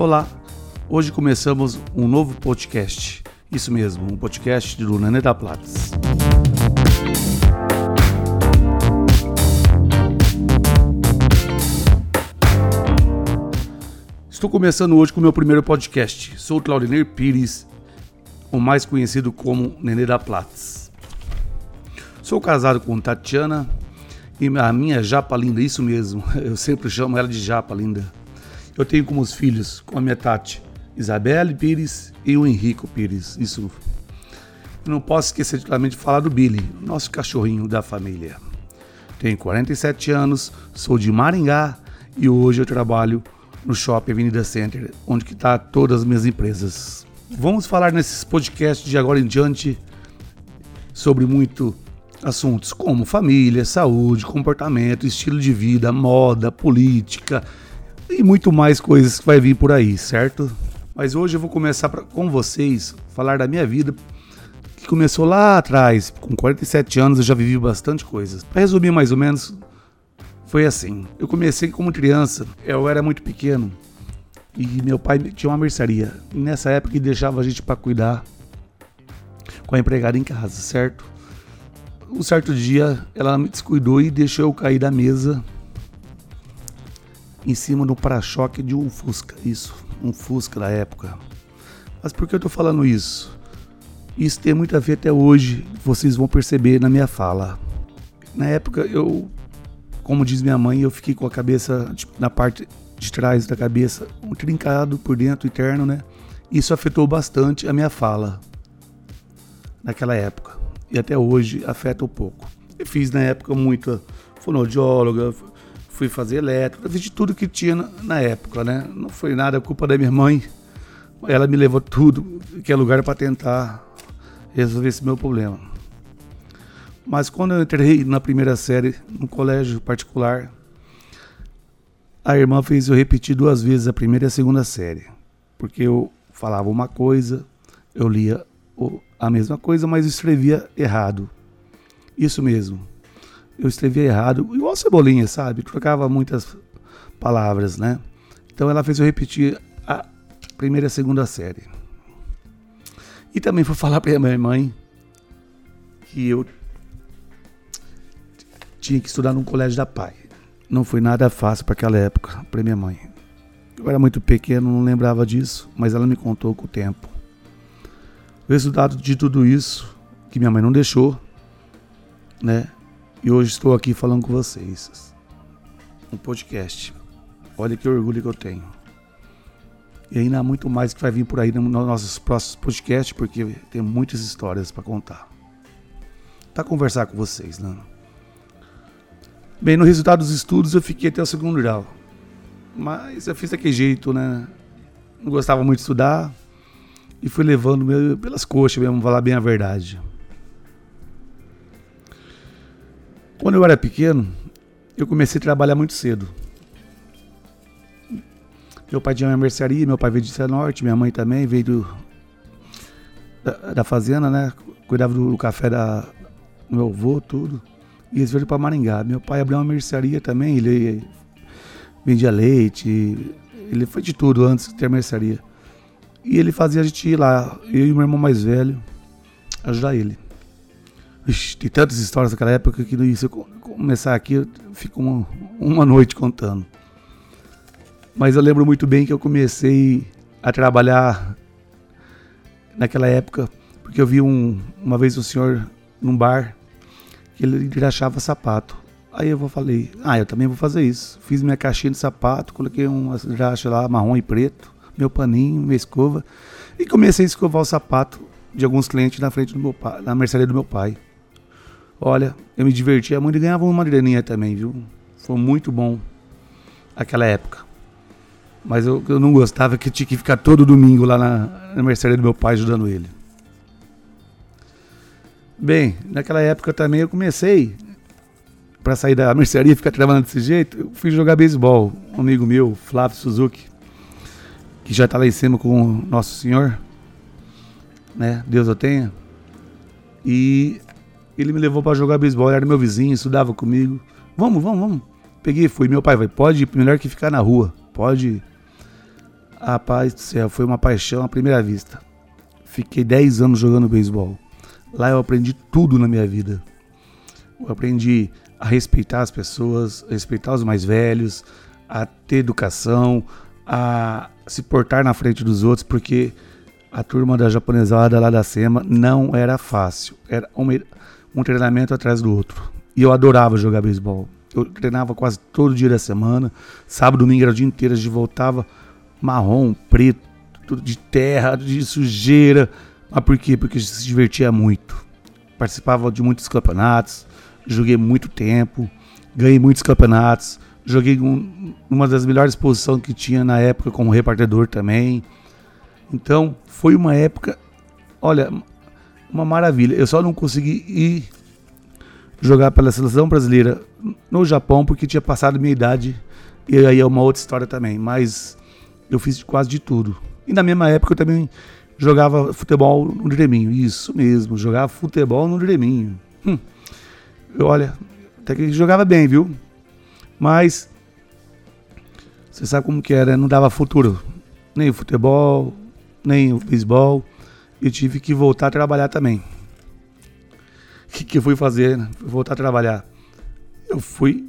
Olá, hoje começamos um novo podcast. Isso mesmo, um podcast do Nenê da Platz. Estou começando hoje com o meu primeiro podcast. Sou Claudinei Pires, o mais conhecido como Nenê da Platz. Sou casado com Tatiana e a minha japa linda, isso mesmo, eu sempre chamo ela de japa linda. Eu tenho como os filhos, com a minha Tati, Isabelle Pires e o Henrico Pires. Isso. Não posso esquecer de falar do Billy, nosso cachorrinho da família. Tenho 47 anos, sou de Maringá e hoje eu trabalho no Shopping Avenida Center, onde que está todas as minhas empresas. Vamos falar nesses podcasts de agora em diante sobre muito assuntos como família, saúde, comportamento, estilo de vida, moda, política e muito mais coisas que vai vir por aí, certo? Mas hoje eu vou começar pra, com vocês falar da minha vida que começou lá atrás, com 47 anos eu já vivi bastante coisas. Para resumir mais ou menos, foi assim. Eu comecei como criança, eu era muito pequeno e meu pai tinha uma mercearia. E nessa época ele deixava a gente para cuidar com a empregada em casa, certo? Um certo dia ela me descuidou e deixou eu cair da mesa em cima do para-choque de um Fusca. Isso, um Fusca da época. Mas por que eu tô falando isso? Isso tem muito a ver até hoje, vocês vão perceber na minha fala. Na época eu como diz minha mãe, eu fiquei com a cabeça tipo, na parte de trás da cabeça, um trincado por dentro, interno, né? Isso afetou bastante a minha fala naquela época. E até hoje afeta um pouco. Eu fiz na época muita fonoaudióloga, fui fazer elétrica, fiz de tudo que tinha na, na época, né? Não foi nada culpa da minha mãe. Ela me levou tudo que é lugar para tentar resolver esse meu problema. Mas quando eu entrei na primeira série, no colégio particular, a irmã fez eu repetir duas vezes a primeira e a segunda série. Porque eu falava uma coisa, eu lia a mesma coisa, mas escrevia errado. Isso mesmo. Eu escrevia errado, igual cebolinha, sabe? Trocava muitas palavras, né? Então ela fez eu repetir a primeira e a segunda série. E também foi falar para minha mãe que eu tinha que estudar num colégio da Pai. Não foi nada fácil para aquela época, para minha mãe. Eu era muito pequeno, não lembrava disso, mas ela me contou com o tempo. O resultado de tudo isso, que minha mãe não deixou, né? E hoje estou aqui falando com vocês. Um podcast. Olha que orgulho que eu tenho. E ainda há muito mais que vai vir por aí nos nossos próximos podcasts, porque tem muitas histórias para contar. Para conversar com vocês, né? Bem, no resultado dos estudos eu fiquei até o segundo grau. Mas eu fiz daquele jeito, né? Não gostava muito de estudar e fui levando pelas coxas mesmo, falar bem a verdade. Quando eu era pequeno, eu comecei a trabalhar muito cedo. Meu pai tinha uma mercearia, meu pai veio de Cianorte, minha mãe também veio do, da, da fazenda, né? Cuidava do, do café da, do meu avô, tudo. E eles vieram para Maringá. Meu pai abriu uma mercearia também, ele vendia leite, ele foi de tudo antes de ter mercearia. E ele fazia a gente ir lá, eu e meu irmão mais velho, ajudar ele. Ixi, tem tantas histórias daquela época que se eu começar aqui, eu fico uma, uma noite contando. Mas eu lembro muito bem que eu comecei a trabalhar naquela época, porque eu vi um, uma vez um senhor num bar que ele achava sapato. Aí eu falei, ah, eu também vou fazer isso. Fiz minha caixinha de sapato, coloquei um graxa lá, marrom e preto, meu paninho, minha escova, e comecei a escovar o sapato de alguns clientes na frente do meu pai, na mercearia do meu pai. Olha, eu me divertia muito e ganhava uma graninha também, viu? Foi muito bom aquela época. Mas eu, eu não gostava que eu tinha que ficar todo domingo lá na, na mercearia do meu pai ajudando ele. Bem, naquela época também eu comecei para sair da mercearia e ficar trabalhando desse jeito, eu fui jogar beisebol. Um amigo meu, Flávio Suzuki, que já está lá em cima com o Nosso Senhor, né? Deus o tenha. E ele me levou para jogar beisebol, era meu vizinho, estudava comigo. Vamos, vamos, vamos. Peguei fui. Meu pai vai, pode melhor que ficar na rua. Pode. Rapaz do céu, foi uma paixão à primeira vista. Fiquei 10 anos jogando beisebol. Lá eu aprendi tudo na minha vida. Eu aprendi a respeitar as pessoas, a respeitar os mais velhos, a ter educação, a se portar na frente dos outros, porque a turma da japonesada lá da SEMA não era fácil. Era um, um treinamento atrás do outro. E eu adorava jogar beisebol. Eu treinava quase todo dia da semana. Sábado, domingo era o dia inteiro. A gente voltava marrom, preto, de terra, de sujeira. Mas por quê? Porque a gente se divertia muito. Participava de muitos campeonatos. Joguei muito tempo. Ganhei muitos campeonatos. Joguei um, uma das melhores posições que tinha na época como repartidor também. Então, foi uma época, olha, uma maravilha. Eu só não consegui ir jogar pela seleção brasileira no Japão porque tinha passado minha idade e aí é uma outra história também. Mas eu fiz quase de tudo. E na mesma época eu também jogava futebol no Dreminho. Isso mesmo, jogava futebol no Dreminho. Hum. Eu, olha, até que jogava bem, viu? Mas você sabe como que era, não dava futuro. Nem o futebol, nem o beisebol. Eu tive que voltar a trabalhar também. O que, que eu fui fazer? Né? Voltar a trabalhar. Eu fui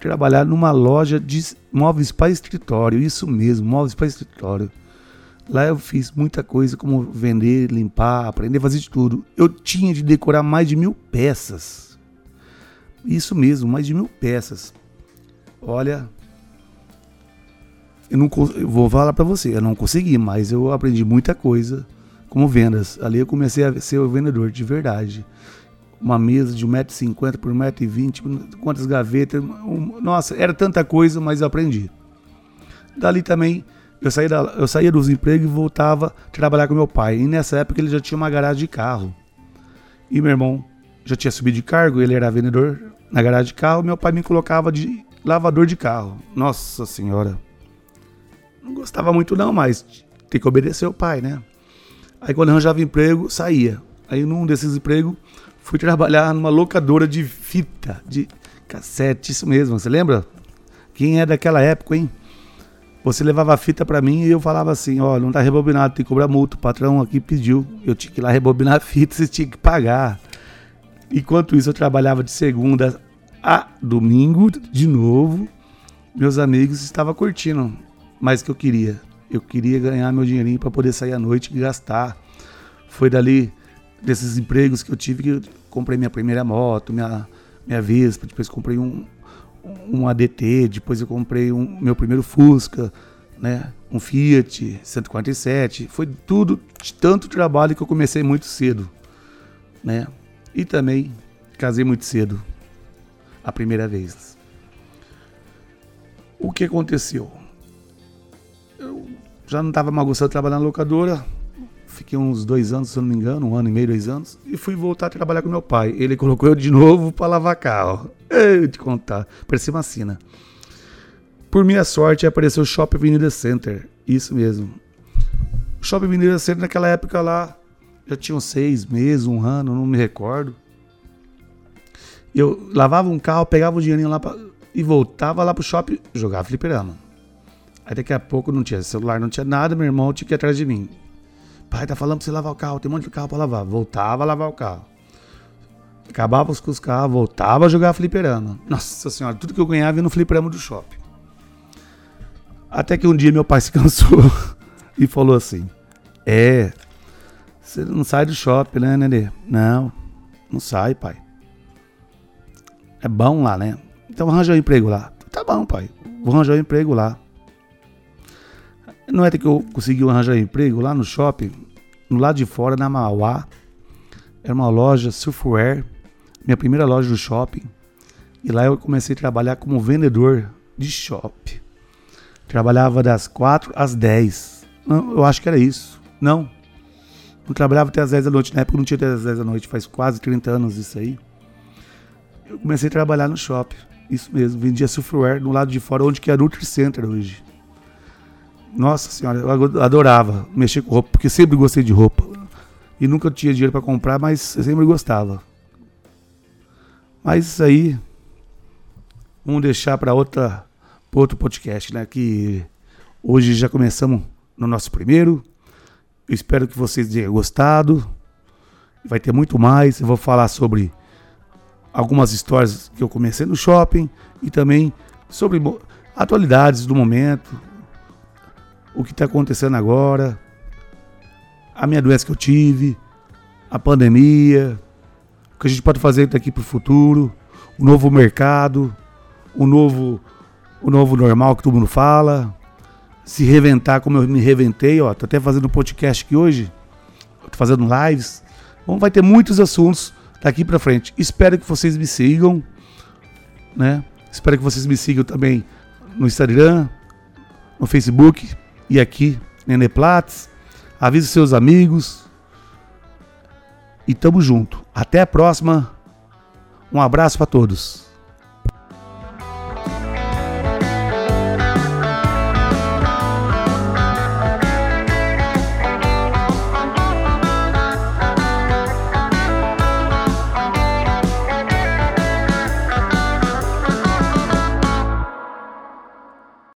trabalhar numa loja de móveis para escritório. Isso mesmo, móveis para escritório. Lá eu fiz muita coisa, como vender, limpar, aprender a fazer de tudo. Eu tinha de decorar mais de mil peças. Isso mesmo, mais de mil peças. Olha, eu não eu vou falar para você, eu não consegui, mas eu aprendi muita coisa como vendas. Ali eu comecei a ser o vendedor de verdade. Uma mesa de 1,50m por 1,20m, quantas gavetas. Um, nossa, era tanta coisa, mas eu aprendi. Dali também eu saía, da, eu saía dos empregos e voltava a trabalhar com meu pai. E nessa época ele já tinha uma garagem de carro. E meu irmão já tinha subido de cargo, ele era vendedor na garagem de carro. Meu pai me colocava de lavador de carro. Nossa senhora. Não gostava muito não, mas tem que obedecer o pai, né? Aí quando arranjava emprego, saía. Aí num desses empregos, fui trabalhar numa locadora de fita, de cassete, isso mesmo, você lembra? Quem é daquela época, hein? Você levava a fita para mim e eu falava assim, ó, não tá rebobinado, tem que cobrar multa, o patrão aqui pediu. Eu tinha que ir lá rebobinar a fita, você tinha que pagar. Enquanto isso eu trabalhava de segunda a domingo, de novo, meus amigos estavam curtindo. Mas o que eu queria? Eu queria ganhar meu dinheirinho para poder sair à noite e gastar. Foi dali, desses empregos que eu tive, que eu comprei minha primeira moto, minha, minha Vespa, depois comprei um, um ADT, depois eu comprei um, meu primeiro Fusca, né? um Fiat 147. Foi tudo de tanto trabalho que eu comecei muito cedo. Né? E também casei muito cedo a primeira vez. O que aconteceu? Já não estava mais gostando de trabalhar na locadora. Fiquei uns dois anos, se eu não me engano, um ano e meio, dois anos, e fui voltar a trabalhar com meu pai. Ele colocou eu de novo para lavar carro. Eu te contar, parecia uma. Por minha sorte, apareceu o Shopping Avenida Center. Isso mesmo. O Shopping Avenida Center naquela época lá já tinha seis meses, um ano, não me recordo. Eu lavava um carro, pegava o dinheirinho lá pra, e voltava lá pro shopping, jogava fliperama. Aí daqui a pouco não tinha celular, não tinha nada, meu irmão tinha que ir atrás de mim. Pai, tá falando pra você lavar o carro, tem um monte de carro pra lavar. Voltava a lavar o carro. Acabava os carros, voltava a jogar fliperama. Nossa senhora, tudo que eu ganhava ia no fliperama do shopping. Até que um dia meu pai se cansou e falou assim: É, você não sai do shopping, né, Nenê? Não, não sai, pai. É bom lá, né? Então arranja um emprego lá. Tá bom, pai. Vou arranjar um emprego lá. Não é que eu consegui arranjar emprego lá no shopping, no lado de fora, na Mauá. Era uma loja surfwear, minha primeira loja do shopping. E lá eu comecei a trabalhar como vendedor de shopping. Trabalhava das 4 às 10. Não, eu acho que era isso. Não. Não trabalhava até às 10 da noite. Na época não tinha até às 10 da noite. Faz quase 30 anos isso aí eu comecei a trabalhar no shopping. Isso mesmo, vendia surfwear no lado de fora, onde que é Nutri Center hoje. Nossa senhora, eu adorava mexer com roupa, porque sempre gostei de roupa. E nunca tinha dinheiro para comprar, mas sempre gostava. Mas isso aí, vamos deixar para outra outro podcast, né? Que hoje já começamos no nosso primeiro. Eu espero que vocês tenham gostado. Vai ter muito mais. Eu vou falar sobre algumas histórias que eu comecei no shopping e também sobre atualidades do momento, o que está acontecendo agora, a minha doença que eu tive, a pandemia, o que a gente pode fazer daqui para o futuro, o novo mercado, o novo, o novo normal que todo mundo fala, se reventar como eu me reventei, ó, tô até fazendo podcast aqui hoje, tô fazendo lives, então vai ter muitos assuntos daqui para frente. Espero que vocês me sigam, né? Espero que vocês me sigam também no Instagram, no Facebook e aqui, Nenê Platts. Avise seus amigos. E tamo junto. Até a próxima. Um abraço para todos.